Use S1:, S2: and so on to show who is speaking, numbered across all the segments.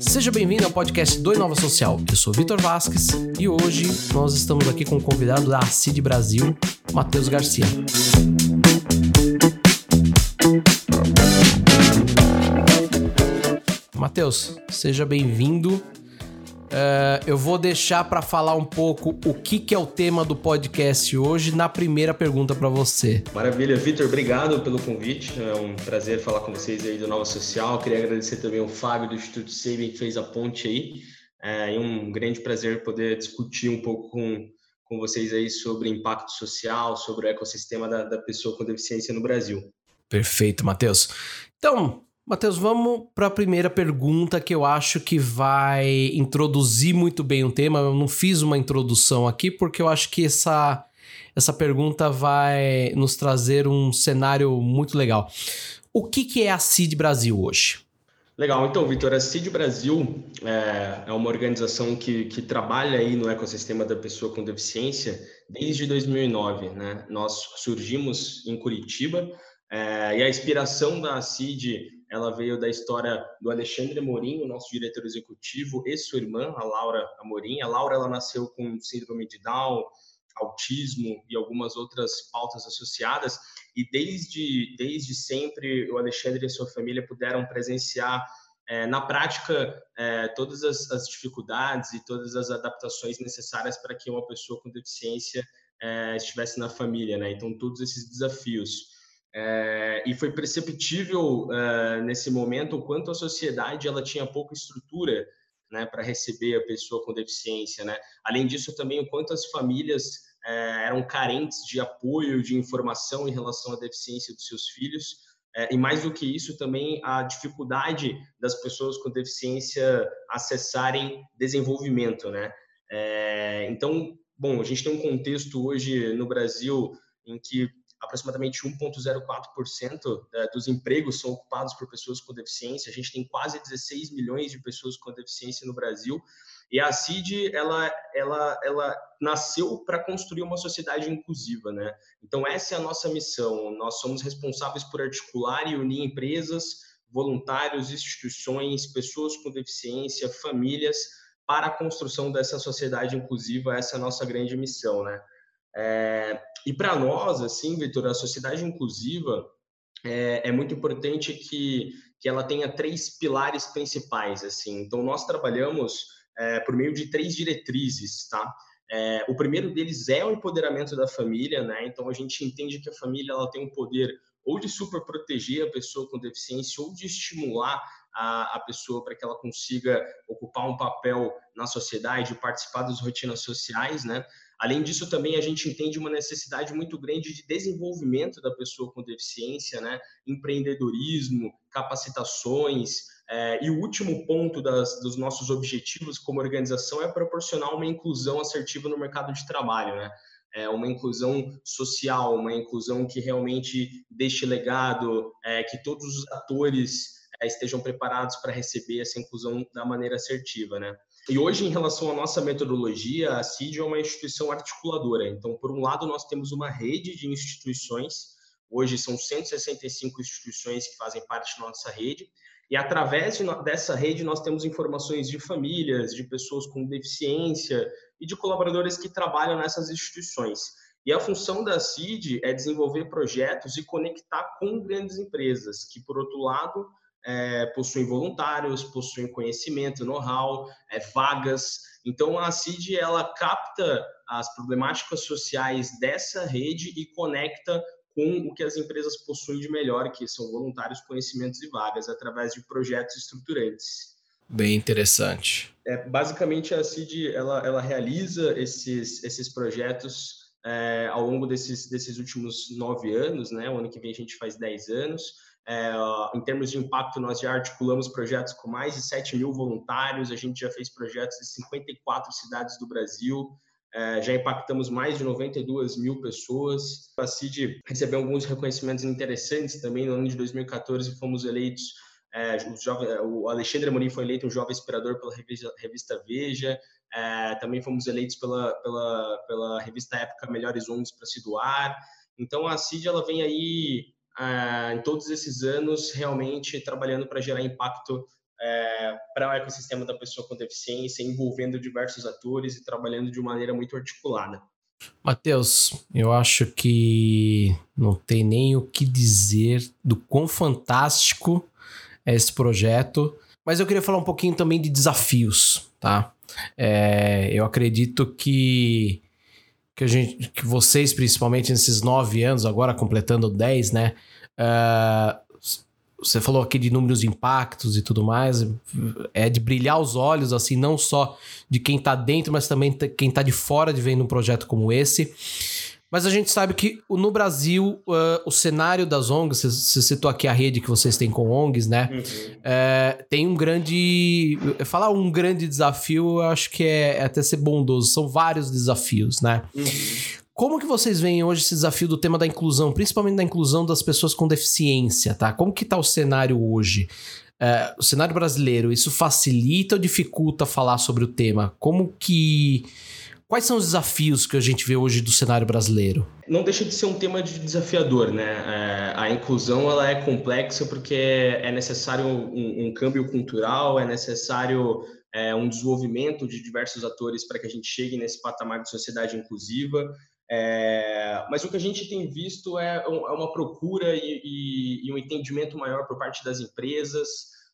S1: Seja bem-vindo ao podcast do Inova Social. Eu sou Vitor Vasques e hoje nós estamos aqui com o convidado da CID Brasil, Matheus Garcia. Matheus, seja bem-vindo. Uh, eu vou deixar para falar um pouco o que, que é o tema do podcast hoje na primeira pergunta para você.
S2: Maravilha, Vitor, obrigado pelo convite. É um prazer falar com vocês aí do Nova Social. Queria agradecer também ao Fábio do Instituto Saving que fez a ponte aí. É um grande prazer poder discutir um pouco com, com vocês aí sobre impacto social, sobre o ecossistema da, da pessoa com deficiência no Brasil.
S1: Perfeito, Matheus. Então, Matheus, vamos para a primeira pergunta que eu acho que vai introduzir muito bem o tema. Eu não fiz uma introdução aqui porque eu acho que essa, essa pergunta vai nos trazer um cenário muito legal. O que, que é a CID Brasil hoje?
S2: Legal, então, Vitor, a CID Brasil é, é, uma organização que, que trabalha aí no ecossistema da pessoa com deficiência desde 2009. Né? Nós surgimos em Curitiba é, e a inspiração da CID ela veio da história do Alexandre Amorim, o nosso diretor executivo, e sua irmã, a Laura Amorim. A Laura ela nasceu com síndrome de Down, autismo e algumas outras pautas associadas, e desde, desde sempre o Alexandre e sua família puderam presenciar é, na prática é, todas as, as, dificuldades e todas as adaptações necessárias para que uma pessoa com deficiência é, estivesse na família, né? Então todos esses desafios. É, e foi perceptível é, nesse momento o quanto a sociedade ela tinha pouca estrutura né, para receber a pessoa com deficiência. Né? Além disso, também o quanto as famílias é, eram carentes de apoio, de informação em relação à deficiência dos seus filhos. É, e mais do que isso, também a dificuldade das pessoas com deficiência acessarem desenvolvimento. Né? É, então, bom, a gente tem um contexto hoje no Brasil em que aproximadamente 1,04% é, dos empregos são ocupados por pessoas com deficiência. A gente tem quase 16 milhões de pessoas com deficiência no Brasil. E a CID, ela, ela, ela nasceu para construir uma sociedade inclusiva, né? Então, essa é a nossa missão. Nós somos responsáveis por articular e unir empresas, voluntários, instituições, pessoas com deficiência, famílias, para a construção dessa sociedade inclusiva. Essa é a nossa grande missão, né? É, e para nós, assim, Vitor, a sociedade inclusiva é, é, muito importante que, que ela tenha três pilares principais, assim. Então, nós trabalhamos é, por meio de três diretrizes, tá? É, o primeiro deles é o empoderamento da família, né? Então, a gente entende que a família ela tem um poder ou de super proteger a pessoa com deficiência ou de estimular a, a pessoa para que ela consiga ocupar um papel na sociedade, participar das rotinas sociais, né? Além disso, também a gente entende uma necessidade muito grande de desenvolvimento da pessoa com deficiência, né? empreendedorismo, capacitações. É, e o último ponto das, dos nossos objetivos como organização é proporcionar uma inclusão assertiva no mercado de trabalho. Né? É uma inclusão social, uma inclusão que realmente deixe legado, é, que todos os atores estejam preparados para receber essa inclusão da maneira assertiva. Né? E hoje, em relação à nossa metodologia, a CID é uma instituição articuladora. Então, por um lado, nós temos uma rede de instituições, hoje são 165 instituições que fazem parte da nossa rede, e através de, dessa rede nós temos informações de famílias, de pessoas com deficiência e de colaboradores que trabalham nessas instituições. E a função da CID é desenvolver projetos e conectar com grandes empresas, que, por outro lado, é, possuem voluntários, possuem conhecimento, know-how, é, vagas. Então, a CID ela capta as problemáticas sociais dessa rede e conecta com o que as empresas possuem de melhor, que são voluntários, conhecimentos e vagas, através de projetos estruturantes.
S1: Bem interessante.
S2: É, basicamente, a CID ela, ela realiza esses, esses projetos é, ao longo desses, desses últimos nove anos, né? O ano que vem a gente faz dez anos. É, em termos de impacto, nós já articulamos projetos com mais de 7 mil voluntários, a gente já fez projetos em 54 cidades do Brasil, é, já impactamos mais de 92 mil pessoas. A CID recebeu alguns reconhecimentos interessantes também. No ano de 2014, fomos eleitos. É, o, o Alexandre Amorim foi eleito um jovem inspirador pela revista, revista Veja. É, também fomos eleitos pela, pela, pela revista Época Melhores ONGs para se doar. Então, a CID ela vem aí em todos esses anos, realmente trabalhando para gerar impacto é, para o ecossistema da pessoa com deficiência, envolvendo diversos atores e trabalhando de maneira muito articulada.
S1: Matheus, eu acho que não tem nem o que dizer do quão fantástico é esse projeto, mas eu queria falar um pouquinho também de desafios, tá? É, eu acredito que que a gente, que vocês principalmente nesses nove anos, agora completando dez, né? Uh, você falou aqui de números de impactos e tudo mais, é de brilhar os olhos, assim, não só de quem está dentro, mas também quem está de fora de vendo um projeto como esse. Mas a gente sabe que no Brasil, uh, o cenário das ONGs, você citou aqui a rede que vocês têm com ONGs, né? Uhum. É, tem um grande. Falar um grande desafio, eu acho que é, é até ser bondoso. São vários desafios, né? Uhum. Como que vocês veem hoje esse desafio do tema da inclusão, principalmente da inclusão das pessoas com deficiência, tá? Como que tá o cenário hoje? O cenário brasileiro, isso facilita ou dificulta falar sobre o tema? Como que... Quais são os desafios que a gente vê hoje do cenário brasileiro?
S2: Não deixa de ser um tema de desafiador, né? É, a inclusão ela é complexa porque é necessário um, um câmbio cultural, é necessário é, um desenvolvimento de diversos atores para que a gente chegue nesse patamar de sociedade inclusiva. É, mas o que a gente tem visto é, é uma procura e, e, e, um entendimento maior por parte das empresas.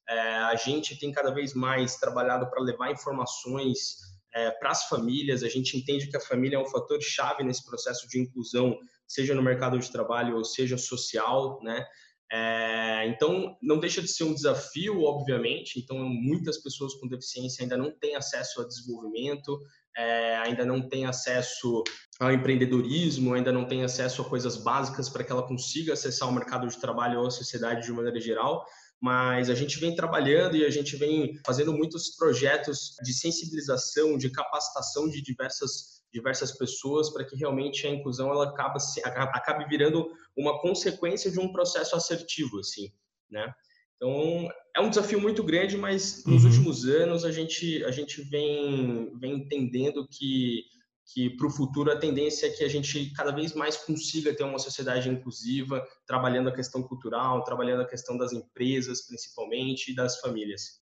S2: É, a gente tem cada vez mais trabalhado para levar informações é, para as famílias. A gente entende que a família é um fator chave nesse processo de inclusão, seja no mercado de trabalho ou seja social, né? É, então, não deixa de ser um desafio, obviamente. Então, muitas pessoas com deficiência ainda não têm acesso a desenvolvimento, é, ainda não têm acesso ao empreendedorismo, ainda não têm acesso a coisas básicas para que ela consiga acessar o mercado de trabalho ou a sociedade de maneira geral. Mas a gente vem trabalhando e a gente vem fazendo muitos projetos de sensibilização, de capacitação de diversas diversas pessoas para que realmente a inclusão ela acaba acabe virando uma consequência de um processo assertivo assim né então é um desafio muito grande mas nos uhum. últimos anos a gente a gente vem vem entendendo que que para o futuro a tendência é que a gente cada vez mais consiga ter uma sociedade inclusiva, trabalhando a questão cultural, trabalhando a questão das empresas, principalmente, e das famílias.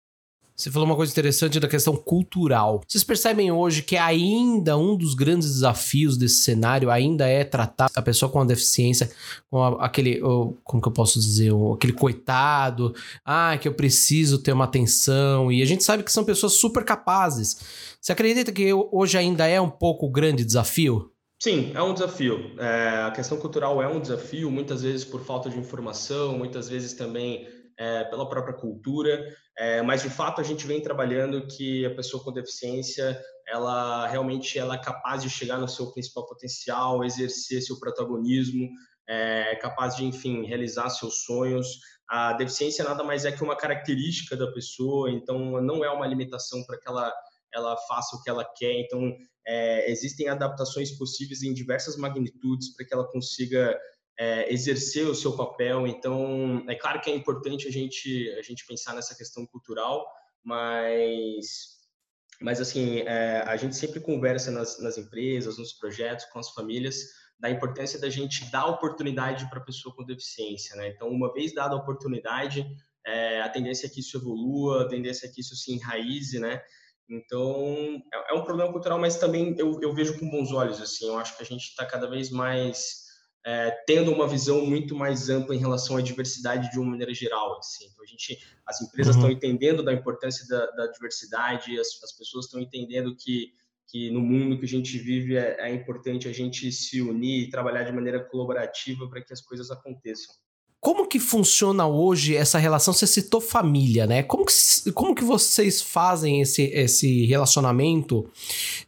S1: Você falou uma coisa interessante da questão cultural. Vocês percebem hoje que ainda um dos grandes desafios desse cenário ainda é tratar a pessoa com a deficiência com aquele, como que eu posso dizer, aquele coitado, ah, que eu preciso ter uma atenção. E a gente sabe que são pessoas super capazes. Você acredita que hoje ainda é um pouco o grande desafio?
S2: Sim, é um desafio. É, a questão cultural é um desafio, muitas vezes por falta de informação, muitas vezes também é, pela própria cultura. É, mas de fato a gente vem trabalhando que a pessoa com deficiência ela realmente ela é capaz de chegar no seu principal potencial, exercer seu protagonismo, é capaz de enfim realizar seus sonhos. A deficiência nada mais é que uma característica da pessoa, então não é uma limitação para que ela ela faça o que ela quer. Então é, existem adaptações possíveis em diversas magnitudes para que ela consiga é, exercer o seu papel. Então, é claro que é importante a gente, a gente pensar nessa questão cultural, mas, mas assim, é, a gente sempre conversa nas, nas empresas, nos projetos, com as famílias, da importância da gente dar oportunidade para a pessoa com deficiência. Né? Então, uma vez dada a oportunidade, é, a tendência é que isso evolua, a tendência é que isso se enraize, né? Então, é, é um problema cultural, mas também eu, eu vejo com bons olhos, assim, eu acho que a gente está cada vez mais é, tendo uma visão muito mais ampla em relação à diversidade de uma maneira geral. Assim. Então, a gente, as empresas uhum. estão entendendo da importância da, da diversidade, as, as, pessoas estão entendendo que, que no mundo que a gente vive é, é importante a gente se unir e trabalhar de maneira colaborativa para que as coisas aconteçam.
S1: Como que funciona hoje essa relação? Você citou família, né? Como que, como que vocês fazem esse, esse relacionamento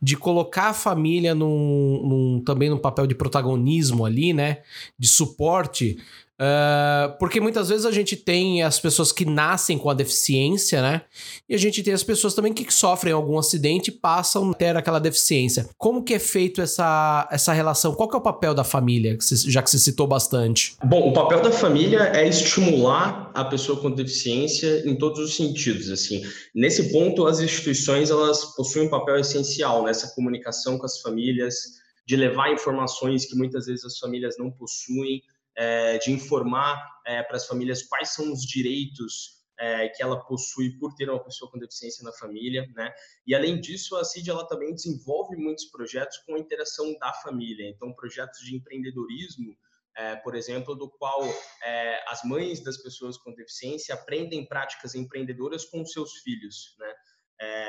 S1: de colocar a família num, num, também no papel de protagonismo ali, né? De suporte Uh, porque muitas vezes a gente tem as pessoas que nascem com a deficiência, né? E a gente tem as pessoas também que sofrem algum acidente e passam a ter aquela deficiência. Como que é feito essa, essa relação? Qual que é o papel da família, já que você citou bastante?
S2: Bom, o papel da família é estimular a pessoa com deficiência em todos os sentidos, assim. Nesse ponto, as instituições, elas possuem um papel essencial nessa comunicação com as famílias, de levar informações que muitas vezes as famílias não possuem, é, de informar é, para as famílias quais são os direitos é, que ela possui por ter uma pessoa com deficiência na família, né? E além disso, a CID ela também desenvolve muitos projetos com a interação da família. Então, projetos de empreendedorismo, é, por exemplo, do qual é, as mães das pessoas com deficiência aprendem práticas empreendedoras com seus filhos, né?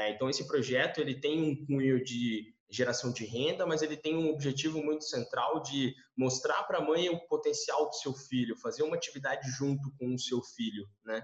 S2: Então, esse projeto ele tem um cunho de geração de renda, mas ele tem um objetivo muito central de mostrar para a mãe o potencial do seu filho, fazer uma atividade junto com o seu filho, né?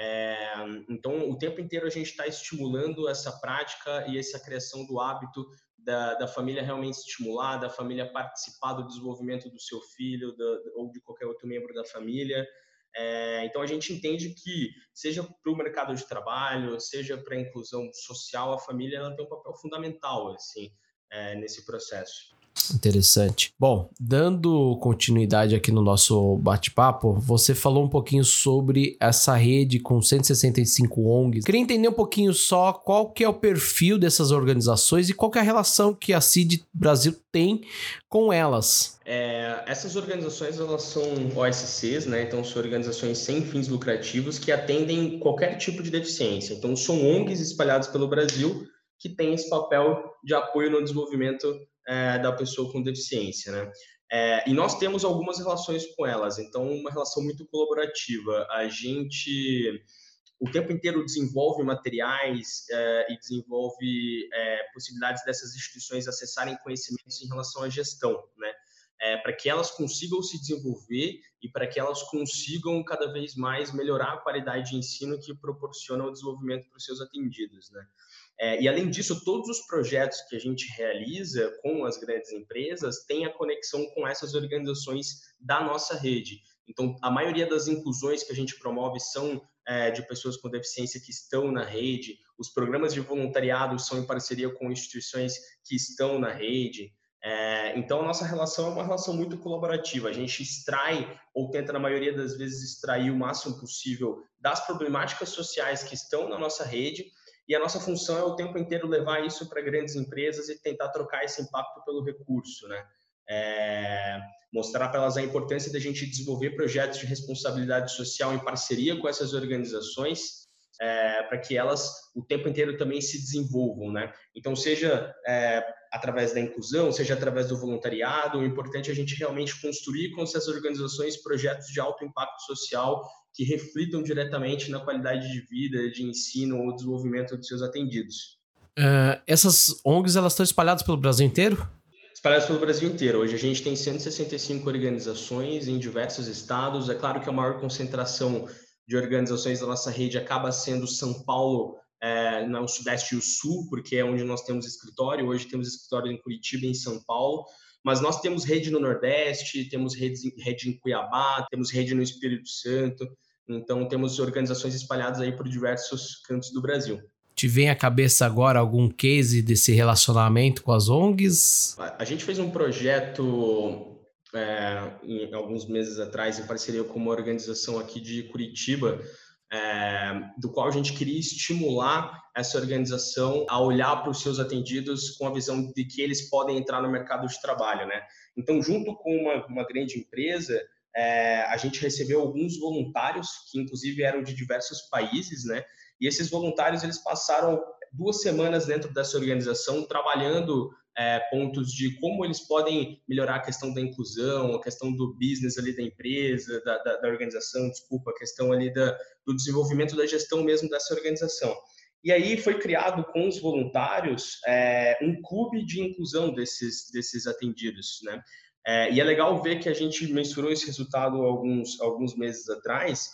S2: É, então, o tempo inteiro a gente está estimulando essa prática e essa criação do hábito da, da, família realmente estimular, da família participar do desenvolvimento do seu filho da, ou de qualquer outro membro da família. É, então, a gente entende que, seja para o mercado de trabalho, seja para a inclusão social, a família ela tem um papel fundamental assim, é, nesse processo.
S1: Interessante. Bom, dando continuidade aqui no nosso bate-papo, você falou um pouquinho sobre essa rede com 165 ONGs. Queria entender um pouquinho só qual que é o perfil dessas organizações e qual que é a relação que a CID Brasil tem com elas.
S2: É, essas organizações elas são OSCs, né? Então são organizações sem fins lucrativos que atendem qualquer tipo de deficiência. Então são ONGs espalhadas pelo Brasil que têm esse papel de apoio no desenvolvimento é, da pessoa com deficiência, né? É, e nós temos algumas relações com elas, então uma relação muito colaborativa. A gente o tempo inteiro desenvolve materiais é, e desenvolve é, possibilidades dessas instituições acessarem conhecimentos em relação à gestão, né? É, para que elas consigam se desenvolver e para que elas consigam cada vez mais melhorar a qualidade de ensino que proporciona o desenvolvimento para os seus atendidos, né? É, e além disso, todos os projetos que a gente realiza com as grandes empresas têm a conexão com essas organizações da nossa rede. Então, a maioria das inclusões que a gente promove são é, de pessoas com deficiência que estão na rede. Os programas de voluntariado são em parceria com instituições que estão na rede. É, então, a nossa relação é uma relação muito colaborativa. A gente extrai, ou tenta, na maioria das vezes, extrair o máximo possível das problemáticas sociais que estão na nossa rede e a nossa função é o tempo inteiro levar isso para grandes empresas e tentar trocar esse impacto pelo recurso, né? É, mostrar para elas a importância da gente desenvolver projetos de responsabilidade social em parceria com essas organizações, é, para que elas o tempo inteiro também se desenvolvam, né? Então, seja é, através da inclusão, seja através do voluntariado, o importante é a gente realmente construir com essas organizações projetos de alto impacto social que reflitam diretamente na qualidade de vida, de ensino ou desenvolvimento dos seus atendidos.
S1: Uh, essas ONGs elas estão espalhadas pelo Brasil inteiro?
S2: Espalhadas pelo Brasil inteiro. Hoje a gente tem 165 organizações em diversos estados. É claro que a maior concentração de organizações da nossa rede acaba sendo São Paulo, é, no Sudeste e o Sul, porque é onde nós temos escritório. Hoje temos escritório em Curitiba e em São Paulo. Mas nós temos rede no Nordeste, temos rede, rede em Cuiabá, temos rede no Espírito Santo. Então, temos organizações espalhadas aí por diversos cantos do Brasil.
S1: Te vem à cabeça agora algum case desse relacionamento com as ONGs?
S2: A gente fez um projeto é, em, alguns meses atrás, em parceria com uma organização aqui de Curitiba, é, do qual a gente queria estimular essa organização a olhar para os seus atendidos com a visão de que eles podem entrar no mercado de trabalho, né? Então, junto com uma, uma grande empresa, é, a gente recebeu alguns voluntários que inclusive eram de diversos países, né? E esses voluntários eles passaram duas semanas dentro dessa organização trabalhando é, pontos de como eles podem melhorar a questão da inclusão, a questão do business ali da empresa, da, da, da organização, desculpa, a questão ali da, do desenvolvimento da gestão mesmo dessa organização. E aí foi criado com os voluntários é, um clube de inclusão desses, desses atendidos, né? É, e é legal ver que a gente mensurou esse resultado alguns, alguns meses atrás,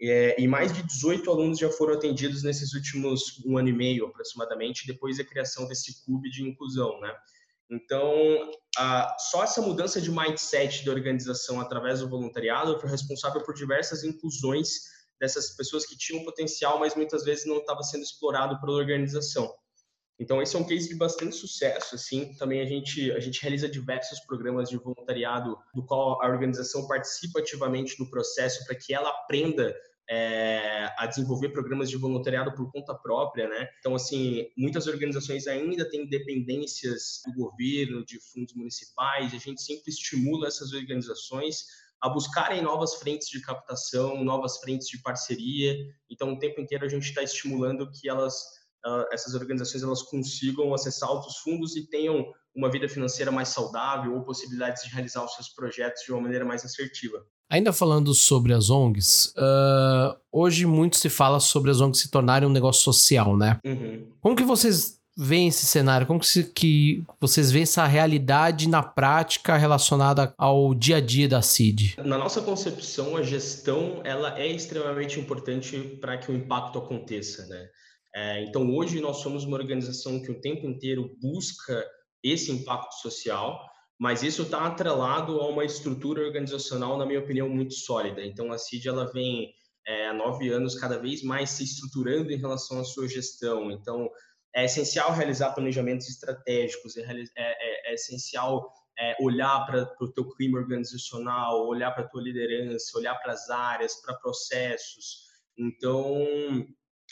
S2: é, e mais de 18 alunos já foram atendidos nesses últimos um ano e meio, aproximadamente, depois da criação desse clube de inclusão, né? Então, a, só essa mudança de mindset da organização através do voluntariado foi responsável por diversas inclusões dessas pessoas que tinham potencial, mas muitas vezes não estava sendo explorado pela organização. Então, esse é um case de bastante sucesso, assim. Também a gente, a gente realiza diversos programas de voluntariado, do qual a organização participa ativamente no processo para que ela aprenda é, a desenvolver programas de voluntariado por conta própria, né? Então, assim, muitas organizações ainda têm dependências do governo, de fundos municipais, e a gente sempre estimula essas organizações a buscarem novas frentes de captação, novas frentes de parceria. Então, o tempo inteiro a gente está estimulando que elas, essas organizações, elas consigam acessar outros fundos e tenham uma vida financeira mais saudável ou possibilidades de realizar os seus projetos de uma maneira mais assertiva.
S1: Ainda falando sobre as ONGs, uh, hoje muito se fala sobre as ONGs se tornarem um negócio social, né? Uhum. Como que vocês veem esse cenário? Como que, se, que vocês veem essa realidade na prática relacionada ao dia a dia da CID?
S2: Na nossa concepção, a gestão ela é extremamente importante para que o impacto aconteça, né? É, então, hoje nós somos uma organização que o tempo inteiro busca esse impacto social, mas isso está atrelado a uma estrutura organizacional, na minha opinião, muito sólida. Então, a CID ela vem é, há nove anos cada vez mais se estruturando em relação à sua gestão. Então, é essencial realizar planejamentos estratégicos, é, é, é, é essencial é, olhar para o teu clima organizacional, olhar para a tua liderança, olhar para as áreas, para processos. Então,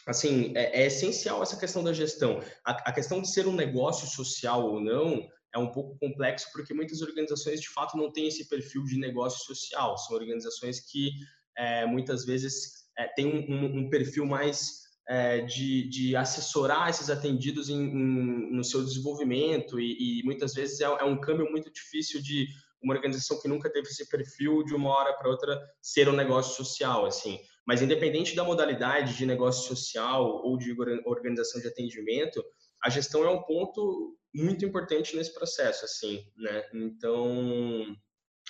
S2: assim, é, é, essencial essa questão da gestão. A, a, questão de ser um negócio social ou não é um pouco complexo porque muitas organizações de fato não têm esse perfil de negócio social. São organizações que é, muitas vezes é, têm um, um, um, perfil mais é, de, de, assessorar esses atendidos em, em, no seu desenvolvimento e, e muitas vezes é, é, um câmbio muito difícil de uma organização que nunca teve esse perfil de uma hora para outra ser um negócio social assim mas independente da modalidade de negócio social ou de organização de atendimento a gestão é um ponto muito importante nesse processo, assim, né? Então,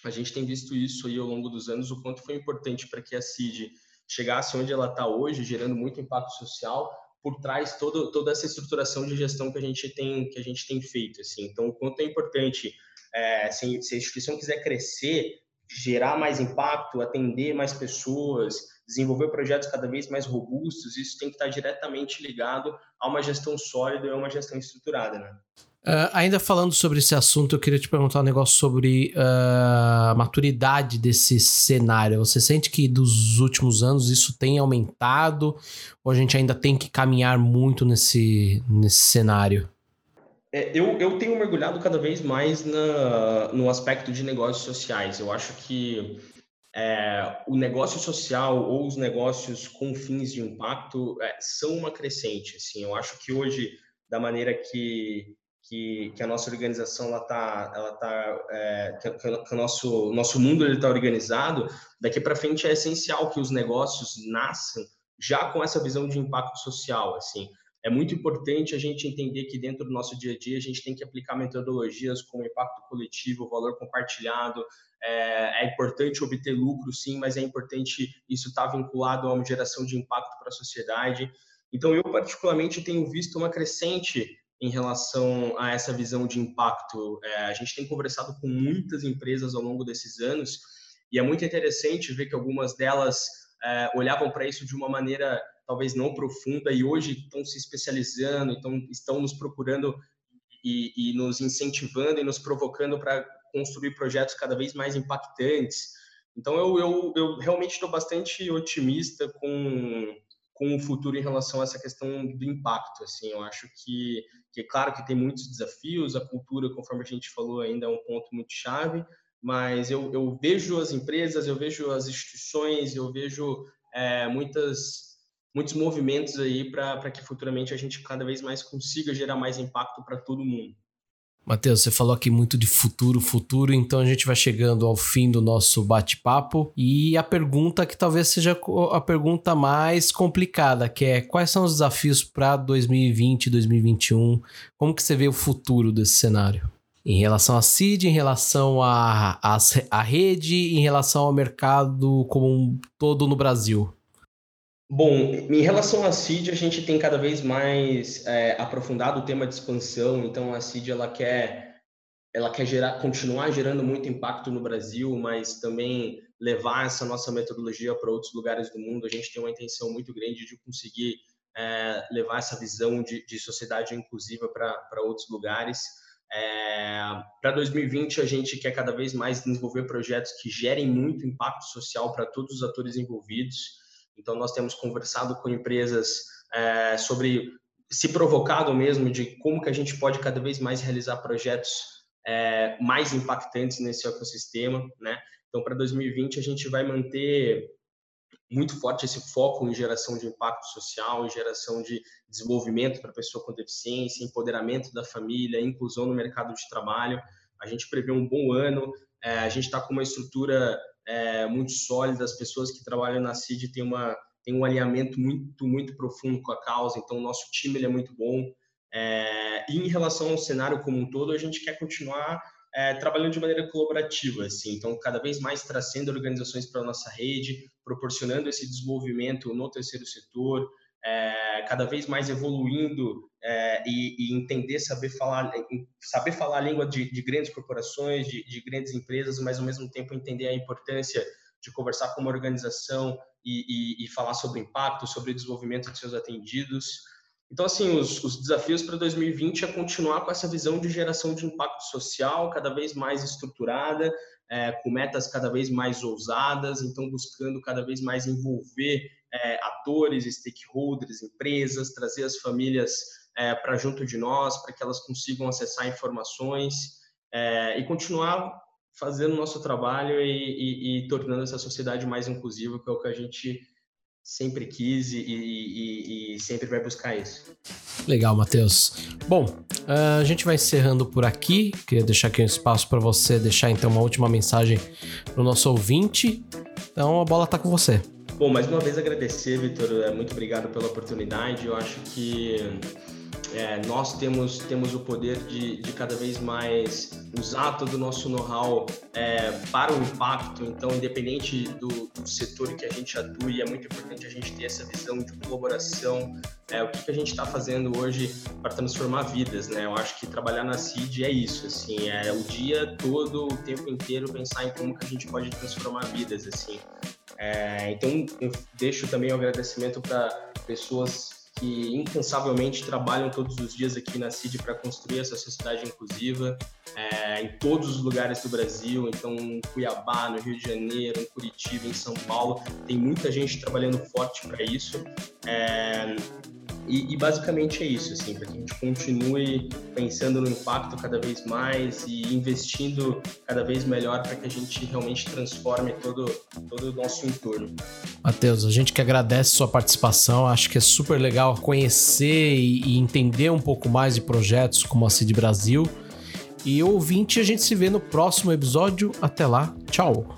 S2: a gente tem visto isso aí ao longo dos anos, o quanto foi importante para que a CID chegasse onde ela está hoje, gerando muito impacto social, por trás todo, toda essa estruturação de gestão que a gente tem que a gente tem feito, assim. Então, o quanto é importante, é, se, se a instituição quiser crescer, gerar mais impacto, atender mais pessoas, desenvolver projetos cada vez mais robustos, isso tem que estar diretamente ligado a uma gestão sólida e a uma gestão estruturada, né?
S1: Uh, ainda falando sobre esse assunto, eu queria te perguntar um negócio sobre uh, a maturidade desse cenário. Você sente que dos últimos anos isso tem aumentado ou a gente ainda tem que caminhar muito nesse, nesse cenário?
S2: É, eu, eu tenho mergulhado cada vez mais na, no aspecto de negócios sociais. Eu acho que é, o negócio social ou os negócios com fins de impacto é, são uma crescente. Assim, eu acho que hoje, da maneira que, que, que a nossa organização ela tá, ela tá, é, que, que, o nosso nosso mundo ele está organizado, daqui para frente é essencial que os negócios nasçam já com essa visão de impacto social. Assim, é muito importante a gente entender que dentro do nosso dia a dia a gente tem que aplicar metodologias como impacto coletivo, valor compartilhado. É, é importante obter lucro, sim, mas é importante isso estar tá vinculado a uma geração de impacto para a sociedade. Então, eu particularmente tenho visto uma crescente em relação a essa visão de impacto. É, a gente tem conversado com muitas empresas ao longo desses anos e é muito interessante ver que algumas delas é, olhavam para isso de uma maneira talvez não profunda e hoje estão se especializando, então estão nos procurando e, e nos incentivando e nos provocando para construir projetos cada vez mais impactantes. Então eu, eu, eu realmente estou bastante otimista com com o futuro em relação a essa questão do impacto. Assim, eu acho que, que é claro que tem muitos desafios, a cultura, conforme a gente falou, ainda é um ponto muito chave, mas eu, eu vejo as empresas, eu vejo as instituições, eu vejo é, muitas muitos movimentos aí para que futuramente a gente cada vez mais consiga gerar mais impacto para todo mundo.
S1: Matheus, você falou aqui muito de futuro, futuro, então a gente vai chegando ao fim do nosso bate-papo e a pergunta que talvez seja a pergunta mais complicada, que é quais são os desafios para 2020, 2021? Como que você vê o futuro desse cenário? Em relação à CID, em relação à rede, em relação ao mercado como um todo no Brasil?
S2: Bom, em relação à CID, a gente tem cada vez mais é, aprofundado o tema de expansão. Então, a CID ela quer, ela quer gerar, continuar gerando muito impacto no Brasil, mas também levar essa nossa metodologia para outros lugares do mundo. A gente tem uma intenção muito grande de conseguir é, levar essa visão de, de sociedade inclusiva para outros lugares. É, para 2020, a gente quer cada vez mais desenvolver projetos que gerem muito impacto social para todos os atores envolvidos. Então, nós temos conversado com empresas é, sobre se provocado mesmo de como que a gente pode cada vez mais realizar projetos é, mais impactantes nesse ecossistema, né? Então, para 2020, a gente vai manter muito forte esse foco em geração de impacto social, em geração de desenvolvimento para pessoa com deficiência, empoderamento da família, inclusão no mercado de trabalho. A gente prevê um bom ano, é, a gente está com uma estrutura é, muito sólida, as pessoas que trabalham na CID têm, uma, têm um alinhamento muito, muito profundo com a causa, então o nosso time é muito bom. É, e em relação ao cenário como um todo, a gente quer continuar é, trabalhando de maneira colaborativa, assim, então cada vez mais trazendo organizações para a nossa rede, proporcionando esse desenvolvimento no terceiro setor, é, cada vez mais evoluindo é, e, e, entender, saber falar, saber falar a língua de, de grandes corporações, de, de, grandes empresas, mas ao mesmo tempo entender a importância de conversar com uma organização e, e, e falar sobre impacto, sobre o desenvolvimento de seus atendidos. Então, assim, os, os desafios para 2020 é continuar com essa visão de geração de impacto social cada vez mais estruturada, é, com metas cada vez mais ousadas, então buscando cada vez mais envolver é, atores, stakeholders, empresas, trazer as famílias é, para junto de nós, para que elas consigam acessar informações é, e continuar fazendo nosso trabalho e, e, e tornando essa sociedade mais inclusiva, que é o que a gente sempre quis e, e, e, sempre vai buscar isso.
S1: Legal, Matheus. Bom, a gente vai encerrando por aqui. Queria deixar aqui um espaço para você deixar então uma última mensagem para o nosso ouvinte. Então a bola está com você.
S2: Bom, mais uma vez agradecer, Vitor. É, muito obrigado pela oportunidade. Eu acho que é, nós temos, temos o poder de, de cada vez mais usar todo o nosso know-how é, para o impacto. Então, independente do, do, setor que a gente atue, é muito importante a gente ter essa visão de colaboração. É, o que, que a gente está fazendo hoje para transformar vidas, né? Eu acho que trabalhar na CID é isso, assim, é o dia todo, o tempo inteiro pensar em como que a gente pode transformar vidas, assim. É, então, eu deixo também o um agradecimento para pessoas que incansavelmente trabalham todos os dias aqui na CID para construir essa sociedade inclusiva é, em todos os lugares do Brasil, então em Cuiabá, no Rio de Janeiro, em Curitiba, em São Paulo, tem muita gente trabalhando forte para isso. É, e, e, basicamente é isso, assim, para que a gente continue pensando no impacto cada vez mais e investindo cada vez melhor para que a gente realmente transforme todo, todo o nosso entorno.
S1: Matheus, a gente que agradece sua participação, acho que é super legal conhecer e, e entender um pouco mais de projetos como a CID Brasil. E ouvinte, a gente se vê no próximo episódio. Até lá, tchau!